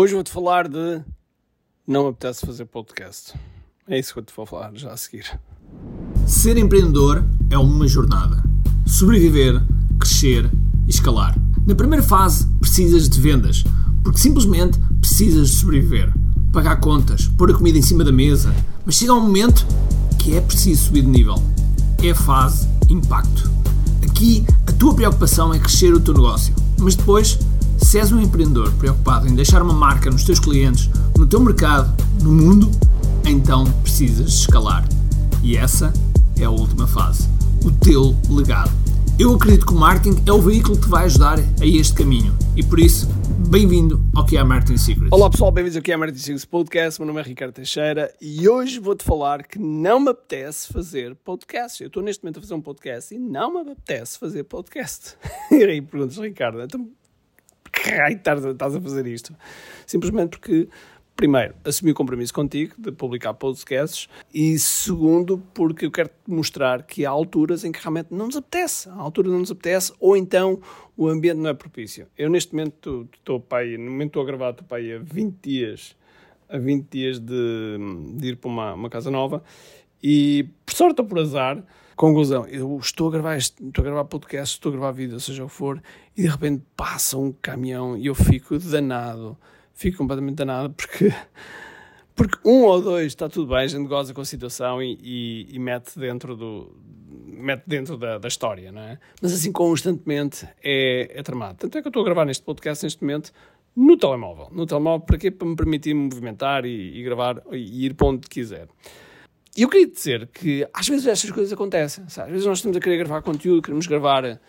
Hoje vou-te falar de não me apetece fazer podcast. É isso que eu te vou falar já a seguir. Ser empreendedor é uma jornada. Sobreviver, crescer e escalar. Na primeira fase, precisas de vendas, porque simplesmente precisas de sobreviver. Pagar contas, pôr a comida em cima da mesa, mas chega um momento que é preciso subir de nível. É a fase impacto. Aqui, a tua preocupação é crescer o teu negócio, mas depois se és um empreendedor preocupado em deixar uma marca nos teus clientes, no teu mercado, no mundo, então precisas escalar. E essa é a última fase. O teu legado. Eu acredito que o marketing é o veículo que te vai ajudar a este caminho. E por isso, bem-vindo ao que é a Marketing Secrets. Olá pessoal, bem-vindos ao que é a Marketing Secrets Podcast. Meu nome é Ricardo Teixeira e hoje vou-te falar que não me apetece fazer podcast. Eu estou neste momento a fazer um podcast e não me apetece fazer podcast. e aí perguntas, Ricardo, então raio estás, a fazer isto? Simplesmente porque, primeiro, assumi o compromisso contigo de publicar podcasts e, segundo, porque eu quero te mostrar que há alturas em que realmente não nos apetece. Há altura não nos apetece ou então o ambiente não é propício. Eu, neste momento, estou pai, no momento estou a gravar, estou pai há 20 dias, a 20 dias de, de ir para uma, uma casa nova e, por sorte ou por azar, Conclusão, eu estou a gravar, estou a gravar podcast, estou a gravar vídeo, seja o que for, e de repente passa um caminhão e eu fico danado, fico completamente danado porque, porque um ou dois está tudo bem, a gente goza com a situação e, e, e mete dentro do mete dentro da, da, história, não é? Mas assim constantemente é, é tramado. Tanto é que eu estou a gravar neste podcast neste momento no telemóvel. No telemóvel, para quê? Para me permitir movimentar e, e gravar e ir para onde quiser. E eu queria dizer que às vezes estas coisas acontecem. Sabe? Às vezes nós estamos a querer gravar conteúdo, queremos gravar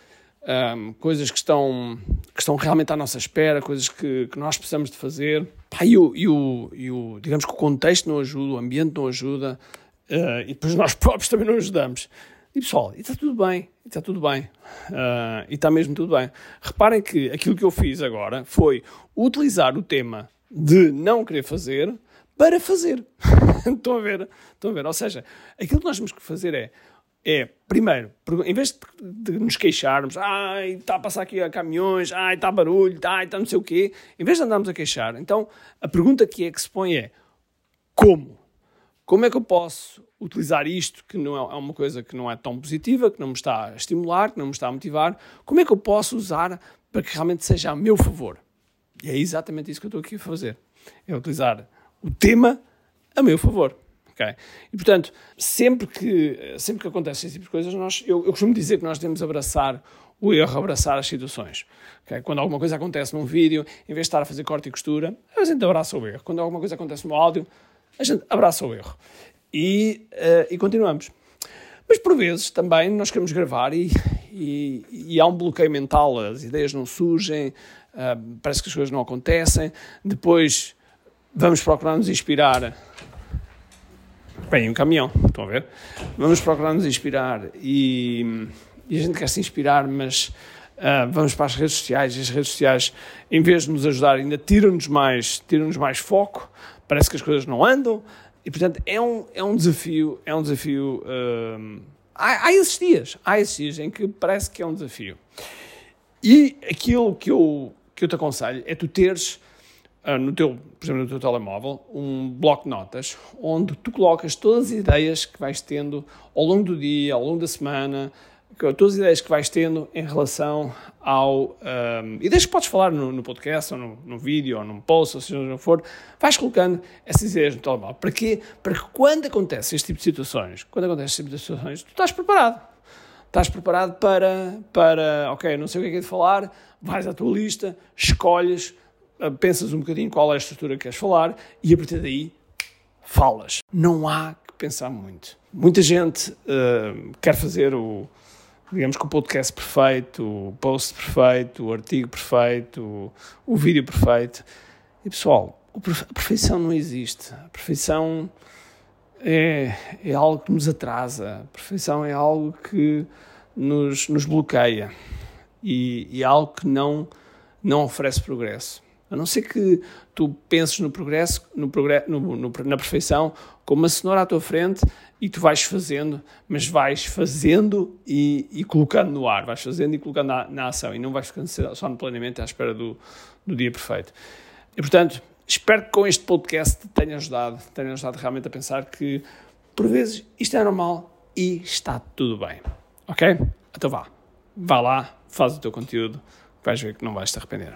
um, coisas que estão, que estão realmente à nossa espera, coisas que, que nós precisamos de fazer. Pá, e, o, e, o, e o, digamos que o contexto não ajuda, o ambiente não ajuda, uh, e depois nós próprios também não ajudamos. E pessoal, está tudo bem, está tudo bem, uh, e está mesmo tudo bem. Reparem que aquilo que eu fiz agora foi utilizar o tema de não querer fazer para fazer. estão a ver? Estão a ver? Ou seja, aquilo que nós temos que fazer é, é primeiro, em vez de, de nos queixarmos, ai, está a passar aqui a caminhões, ai, está barulho, ai, está não sei o quê, em vez de andarmos a queixar, então a pergunta que é que se põe é como? Como é que eu posso utilizar isto, que não é, é uma coisa que não é tão positiva, que não me está a estimular, que não me está a motivar, como é que eu posso usar para que realmente seja a meu favor? E é exatamente isso que eu estou aqui a fazer. É utilizar o tema a meu favor. Okay? E, portanto, sempre que, sempre que acontecem esse tipo de coisas, nós, eu, eu costumo dizer que nós devemos abraçar o erro, abraçar as situações. Okay? Quando alguma coisa acontece num vídeo, em vez de estar a fazer corte e costura, a gente abraça o erro. Quando alguma coisa acontece no áudio, a gente abraça o erro. E, uh, e continuamos. Mas por vezes também nós queremos gravar e, e, e há um bloqueio mental, as ideias não surgem, uh, parece que as coisas não acontecem, depois vamos procurar nos inspirar. Bem, um caminhão, estão a ver? Vamos procurar nos inspirar e, e a gente quer se inspirar, mas uh, vamos para as redes sociais e as redes sociais, em vez de nos ajudar, ainda tiram-nos mais, tiram mais foco, parece que as coisas não andam e, portanto, é um, é um desafio, é um desafio. Uh, há, há esses dias, há esses dias em que parece que é um desafio. E aquilo que eu, que eu te aconselho é tu teres no teu, por exemplo, no teu telemóvel, um bloco de notas, onde tu colocas todas as ideias que vais tendo ao longo do dia, ao longo da semana, todas as ideias que vais tendo em relação ao. Um, ah, ideias que podes falar no, no podcast, ou no, no, vídeo, ou num post, ou seja onde for, vais colocando essas ideias no telemóvel. Para quê? Para que quando acontece este tipo de situações, quando acontece este tipo de situações, tu estás preparado. Estás preparado para, para ok, não sei o que é que é de falar, vais à tua lista, escolhes ah, pensas um bocadinho qual é a estrutura que queres falar e a partir daí falas. Não há que pensar muito. Muita gente uh, quer fazer o, digamos que o podcast perfeito, o post perfeito, o artigo perfeito, o, o vídeo perfeito. E pessoal, a perfeição não existe. A perfeição é, é algo que nos atrasa. A perfeição é algo que nos, nos bloqueia e, e é algo que não, não oferece progresso. A não ser que tu penses no progresso, no progresso no, no, na perfeição, como uma cenoura à tua frente e tu vais fazendo, mas vais fazendo e, e colocando no ar, vais fazendo e colocando na, na, ação e não vais ficando só no planeamento à espera do, do dia perfeito. E portanto, Espero que com este podcast tenha ajudado, tenha ajudado realmente a pensar que, por vezes, isto é normal e está tudo bem. Ok? Então vá. Vá lá, faz o teu conteúdo, vais ver que não vais te arrepender.